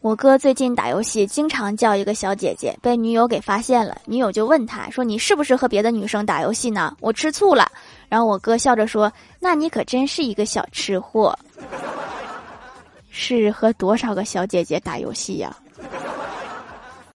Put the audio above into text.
我哥最近打游戏经常叫一个小姐姐被女友给发现了女友就问他说你是不是和别的女生打游戏呢？我吃醋了。然后我哥笑着说那你可真是一个小吃货。是和多少个小姐姐打游戏呀？